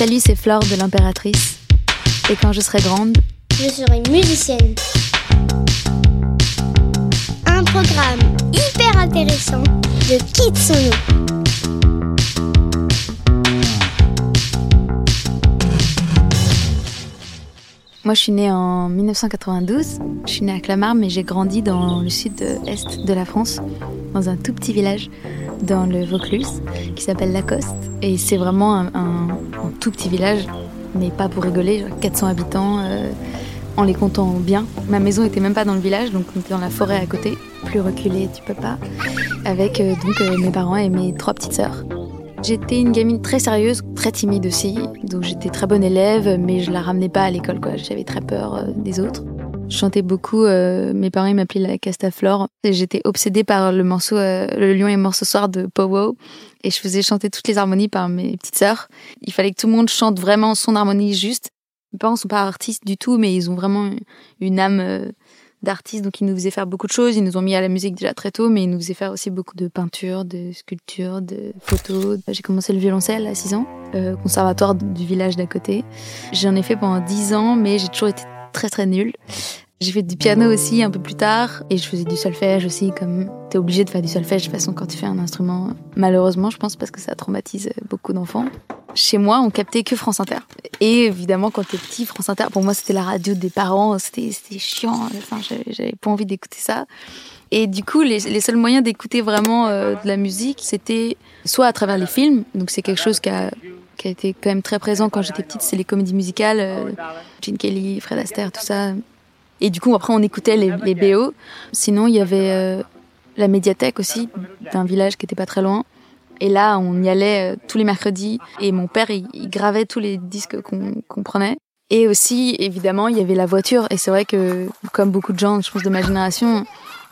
Salut, c'est Flore de l'Impératrice. Et quand je serai grande, je serai musicienne. Un programme hyper intéressant de Kitsuno. Moi, je suis née en 1992. Je suis née à Clamart, mais j'ai grandi dans le sud-est de la France, dans un tout petit village dans le Vaucluse qui s'appelle Lacoste. Et c'est vraiment un, tout petit village, mais pas pour rigoler, 400 habitants, euh, en les comptant bien. Ma maison était même pas dans le village, donc on était dans la forêt à côté. Plus reculé, tu peux pas. Avec euh, donc euh, mes parents et mes trois petites sœurs. J'étais une gamine très sérieuse, très timide aussi. Donc j'étais très bonne élève, mais je la ramenais pas à l'école, quoi. J'avais très peur euh, des autres. Je chantais beaucoup. Euh, mes parents m'appelaient la Castaflore. J'étais obsédée par le morceau euh, Le Lion et mort ce soir de Powo. Et je faisais chanter toutes les harmonies par mes petites sœurs. Il fallait que tout le monde chante vraiment son harmonie juste. Mes parents sont pas artistes du tout, mais ils ont vraiment une âme d'artistes, donc ils nous faisaient faire beaucoup de choses. Ils nous ont mis à la musique déjà très tôt, mais ils nous faisaient faire aussi beaucoup de peinture, de sculpture, de photos. J'ai commencé le violoncelle à 6 ans, euh, conservatoire du village d'à côté. J'en ai fait pendant 10 ans, mais j'ai toujours été très très nulle. J'ai fait du piano aussi un peu plus tard et je faisais du solfège aussi comme t'es obligé de faire du solfège de toute façon quand tu fais un instrument malheureusement je pense parce que ça traumatise beaucoup d'enfants. Chez moi on captait que France Inter et évidemment quand t'es petit France Inter pour moi c'était la radio des parents c'était chiant enfin j'avais pas envie d'écouter ça et du coup les, seuls moyens d'écouter vraiment euh, de la musique c'était soit à travers les films donc c'est quelque chose qui a été quand même très présent quand j'étais petite c'est les comédies musicales euh, Gene Kelly Fred Astaire tout ça et du coup, après, on écoutait les, les BO. Sinon, il y avait euh, la médiathèque aussi, d'un village qui était pas très loin. Et là, on y allait euh, tous les mercredis. Et mon père, il, gravait tous les disques qu'on prenait. Et aussi, évidemment, il y avait la voiture. Et c'est vrai que, comme beaucoup de gens, je pense, de ma génération,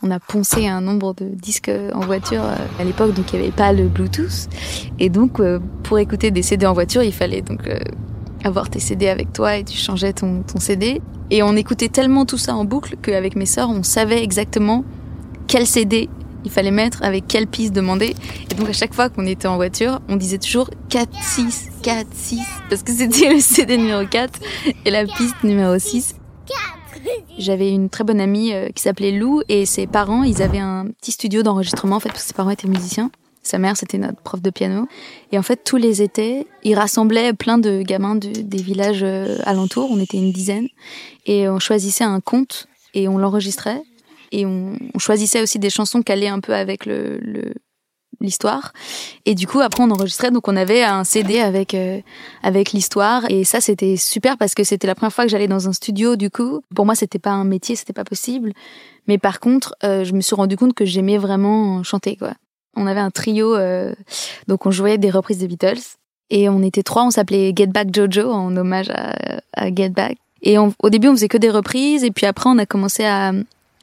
on a poncé un nombre de disques en voiture euh, à l'époque, donc il n'y avait pas le Bluetooth. Et donc, pour écouter des CD en voiture, il fallait donc avoir tes CD avec toi et tu changeais ton, ton CD. Et on écoutait tellement tout ça en boucle qu'avec mes sœurs, on savait exactement quel CD il fallait mettre, avec quelle piste demander. Et donc à chaque fois qu'on était en voiture, on disait toujours 4, 6, 4, 6, parce que c'était le CD numéro 4 et la piste numéro 6. J'avais une très bonne amie euh, qui s'appelait Lou et ses parents, ils avaient un petit studio d'enregistrement en fait, ses parents étaient musiciens. Sa mère, c'était notre prof de piano. Et en fait, tous les étés, il rassemblait plein de gamins des villages euh, alentours. On était une dizaine. Et on choisissait un conte et on l'enregistrait. Et on, choisissait aussi des chansons qui allaient un peu avec le, l'histoire. Et du coup après on enregistrait. Donc on avait un CD avec euh, avec l'histoire. Et ça c'était super parce que c'était la première fois que j'allais dans un studio du coup. Pour moi c'était pas un métier c'était pas possible. Mais par contre euh, je me suis rendu compte que j'aimais vraiment chanter quoi. On avait un trio, euh, donc on jouait des reprises des Beatles. Et on était trois, on s'appelait Get Back Jojo en hommage à, Get Back. Et au début, on faisait que des reprises, et puis après, on a commencé à,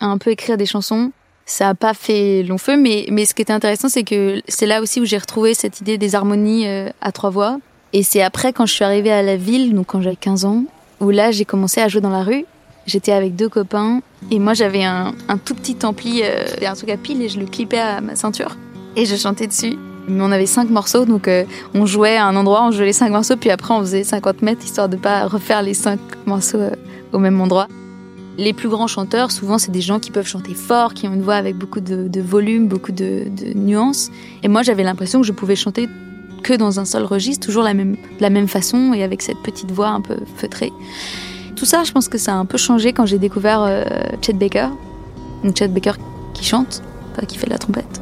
un peu écrire des chansons. Ça a pas fait long feu, mais, mais ce qui était intéressant, c'est que c'est là aussi où j'ai retrouvé cette idée des harmonies euh, à trois voix. Et c'est après, quand je suis arrivée à la ville, donc quand j'avais 15 ans, où là, j'ai commencé à jouer dans la rue. J'étais avec deux copains, et moi, j'avais un, tout petit ampli, euh, un truc à pile, et je le clippais à ma ceinture et je chantais dessus. Mais on avait cinq morceaux, donc euh, on jouait à un endroit, on jouait les cinq morceaux, puis après on faisait 50 mètres histoire de pas refaire les cinq morceaux au même endroit. Les plus grands chanteurs, souvent, c'est des gens qui peuvent chanter fort, qui ont une voix avec beaucoup de, volume, beaucoup de, nuances. Et moi, j'avais l'impression que je pouvais chanter que dans un seul registre, toujours la même, de la même façon et avec cette petite voix un peu feutrée. Tout ça, je pense que ça a un peu changé quand j'ai découvert euh, Chet Baker. Donc Chet Baker qui chante, pas qui fait de la trompette.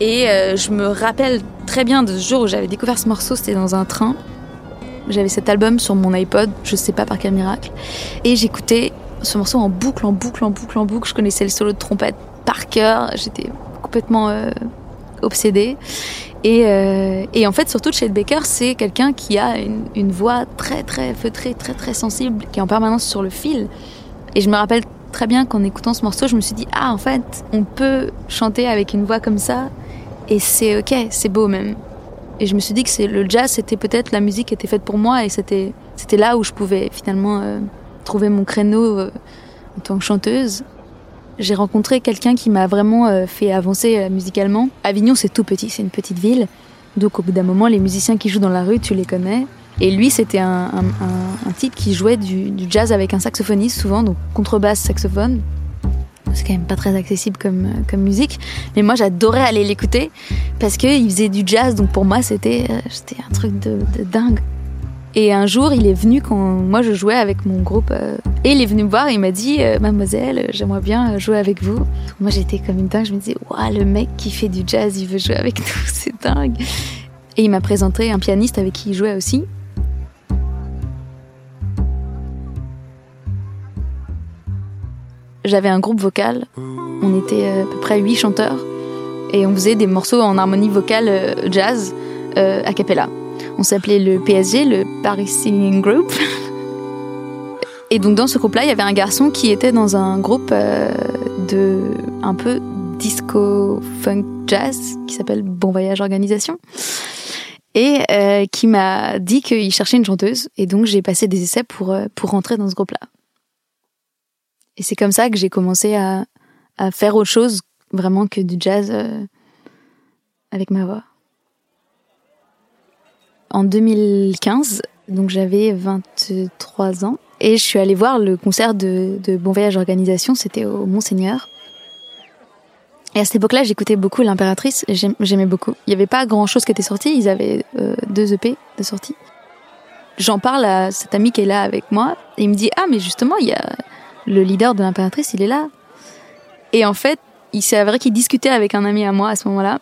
Et euh, je me rappelle très bien de ce jour où j'avais découvert ce morceau, c'était dans un train. J'avais cet album sur mon iPod, je sais pas par quel miracle. Et j'écoutais ce morceau en boucle, en boucle, en boucle, en boucle. Je connaissais le solo de trompette par cœur. J'étais complètement euh, obsédée. Et, euh, et, en fait, surtout, Chet Baker, c'est quelqu'un qui a une, voix très, très feutrée, très, très sensible, qui est en permanence sur le fil. Et je me rappelle très bien qu'en écoutant ce morceau, je me suis dit, ah, en fait, on peut chanter avec une voix comme ça et c'est ok, c'est beau même. Et je me suis dit que le jazz, c'était peut-être la musique qui était faite pour moi et c'était c'était là où je pouvais finalement euh, trouver mon créneau euh, en tant que chanteuse. J'ai rencontré quelqu'un qui m'a vraiment euh, fait avancer musicalement. Avignon, c'est tout petit, c'est une petite ville. Donc au bout d'un moment, les musiciens qui jouent dans la rue, tu les connais. Et lui, c'était un, type qui jouait du, jazz avec un saxophoniste souvent, donc contrebasse, saxophone. C'est quand même pas très accessible comme, comme musique. Mais moi, j'adorais aller l'écouter parce qu'il faisait du jazz, donc pour moi, c'était euh, un truc de, dingue. Et un jour, il est venu quand moi je jouais avec mon groupe. Euh, et il est venu me voir et il m'a dit euh, Mademoiselle, j'aimerais bien jouer avec vous. Moi, j'étais comme une dingue. Je me disais Waouh, le mec qui fait du jazz, il veut jouer avec nous, c'est dingue. Et il m'a présenté un pianiste avec qui il jouait aussi. J'avais un groupe vocal. On était euh, à peu près huit chanteurs et on faisait des morceaux en harmonie vocale jazz euh, a cappella. On s'appelait le PSG, le Paris Singing Group. Et donc dans ce groupe-là, il y avait un garçon qui était dans un groupe de un peu disco funk jazz qui s'appelle Bon Voyage Organisation et qui m'a dit qu'il cherchait une chanteuse et donc j'ai passé des essais pour pour rentrer dans ce groupe-là. Et c'est comme ça que j'ai commencé à, à, faire autre chose vraiment que du jazz euh, avec ma voix. En 2015, donc j'avais 23 ans, et je suis allée voir le concert de, Bon Voyage Organisation, c'était au Monseigneur. Et à cette époque-là, j'écoutais beaucoup l'impératrice, j'aimais beaucoup. Il n'y avait pas grand-chose qui était sorti, ils avaient euh, deux EP de sortie. J'en parle à cet ami qui est là avec moi, et il me dit Ah, mais justement, il y a, le leader de l'impératrice, il est là. Et en fait, il s'est avéré qu'il discutait avec un ami à moi à ce moment-là.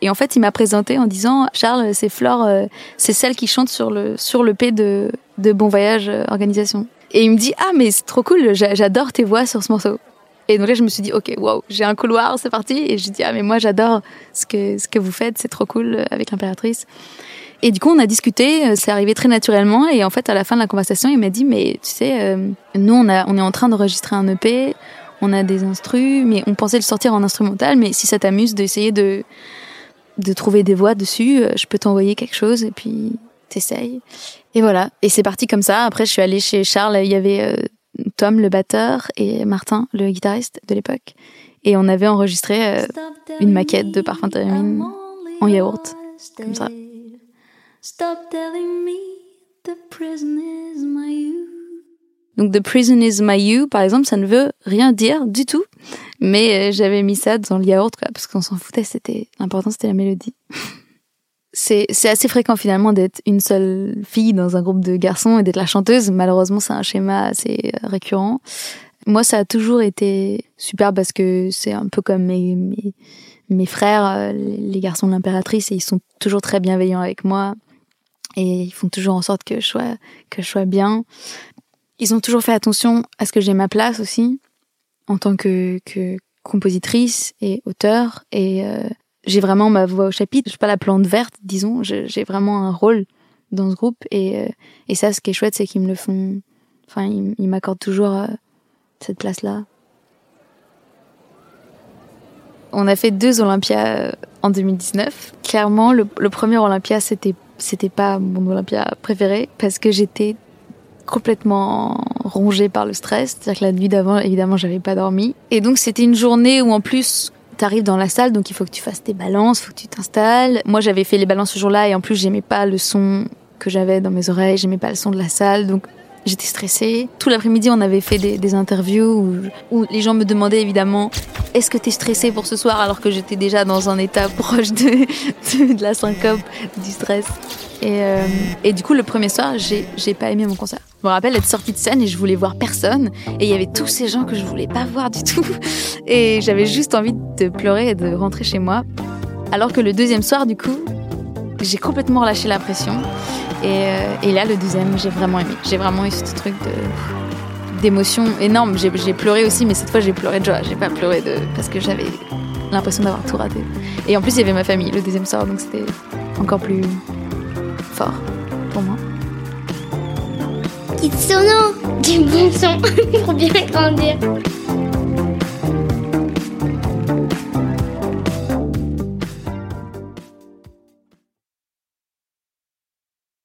Et en fait, il m'a présenté en disant Charles, c'est Flore, euh, c'est celle qui chante sur le sur le P de de Bon Voyage euh, Organisation. Et il me dit ah mais c'est trop cool, j'adore tes voix sur ce morceau. Et donc là, je me suis dit ok, wow, j'ai un couloir, c'est parti. Et je dis ah mais moi j'adore ce que ce que vous faites, c'est trop cool euh, avec l'impératrice. Et du coup, on a discuté, c'est arrivé très naturellement. Et en fait, à la fin de la conversation, il m'a dit, mais tu sais, nous, on, a, on est en train d'enregistrer un EP, on a des instrus, mais on pensait le sortir en instrumental. Mais si ça t'amuse d'essayer de, de trouver des voix dessus, euh, je peux t'envoyer quelque chose et puis t'essayes. Et voilà. Et c'est parti comme ça. Après, je suis allée chez Charles. Il y avait Tom, le batteur, et Martin, le guitariste de l'époque. Et on avait enregistré une maquette de Parfum Térémine en yaourt, comme ça. Stop telling me the prison is my you. Donc The Prison is my you, par exemple, ça ne veut rien dire du tout. Mais euh, j'avais mis ça dans le yaourt, quoi, parce qu'on s'en foutait, c'était, l'important c'était la mélodie. c'est, c'est assez fréquent finalement d'être une seule fille dans un groupe de garçons et d'être la chanteuse. Malheureusement, c'est un schéma assez euh, récurrent. Moi, ça a toujours été super parce que c'est un peu comme mes, mes, mes frères, euh, les garçons de l'impératrice, et ils sont toujours très bienveillants avec moi et ils font toujours en sorte que je sois que je sois bien. Ils ont toujours fait attention à ce que j'ai ma place aussi en tant que, compositrice et auteur et euh, j'ai vraiment ma voix au chapitre. Je suis pas la plante verte, disons. J'ai vraiment un rôle dans ce groupe et euh, et ça, ce qui est chouette, c'est qu'ils me le font. Enfin, ils, m'accordent toujours euh, cette place-là. On a fait deux Olympias en 2019. Clairement, le, le premier Olympia, c'était c'était pas mon Olympia préféré parce que j'étais complètement rongée par le stress. C'est-à-dire que la nuit d'avant, évidemment, j'avais pas dormi. Et donc, c'était une journée où, en plus, t'arrives dans la salle, donc il faut que tu fasses tes balances, faut que tu t'installes. Moi, j'avais fait les balances ce jour-là et en plus, j'aimais pas le son que j'avais dans mes oreilles, j'aimais pas le son de la salle, donc j'étais stressée. Tout l'après-midi, on avait fait des, interviews où, les gens me demandaient évidemment est-ce que tu es stressée pour ce soir alors que j'étais déjà dans un état proche de, de, la syncope, du stress. Et, euh, et, du coup, le premier soir, j'ai pas aimé mon concert. Je me rappelle être sortie de scène et je voulais voir personne. Et il y avait tous ces gens que je voulais pas voir du tout. Et j'avais juste envie de pleurer et de rentrer chez moi. Alors que le deuxième soir, du coup, j'ai complètement relâché la pression. Et, euh, et là, le deuxième, j'ai vraiment aimé. J'ai vraiment eu ce truc de d'émotion énorme. J'ai pleuré aussi, mais cette fois, j'ai pleuré de joie. J'ai pas pleuré de parce que j'avais l'impression d'avoir tout raté. Et en plus, il y avait ma famille le deuxième soir, donc c'était encore plus fort pour moi. Kitsono, du bon son pour bien grandir.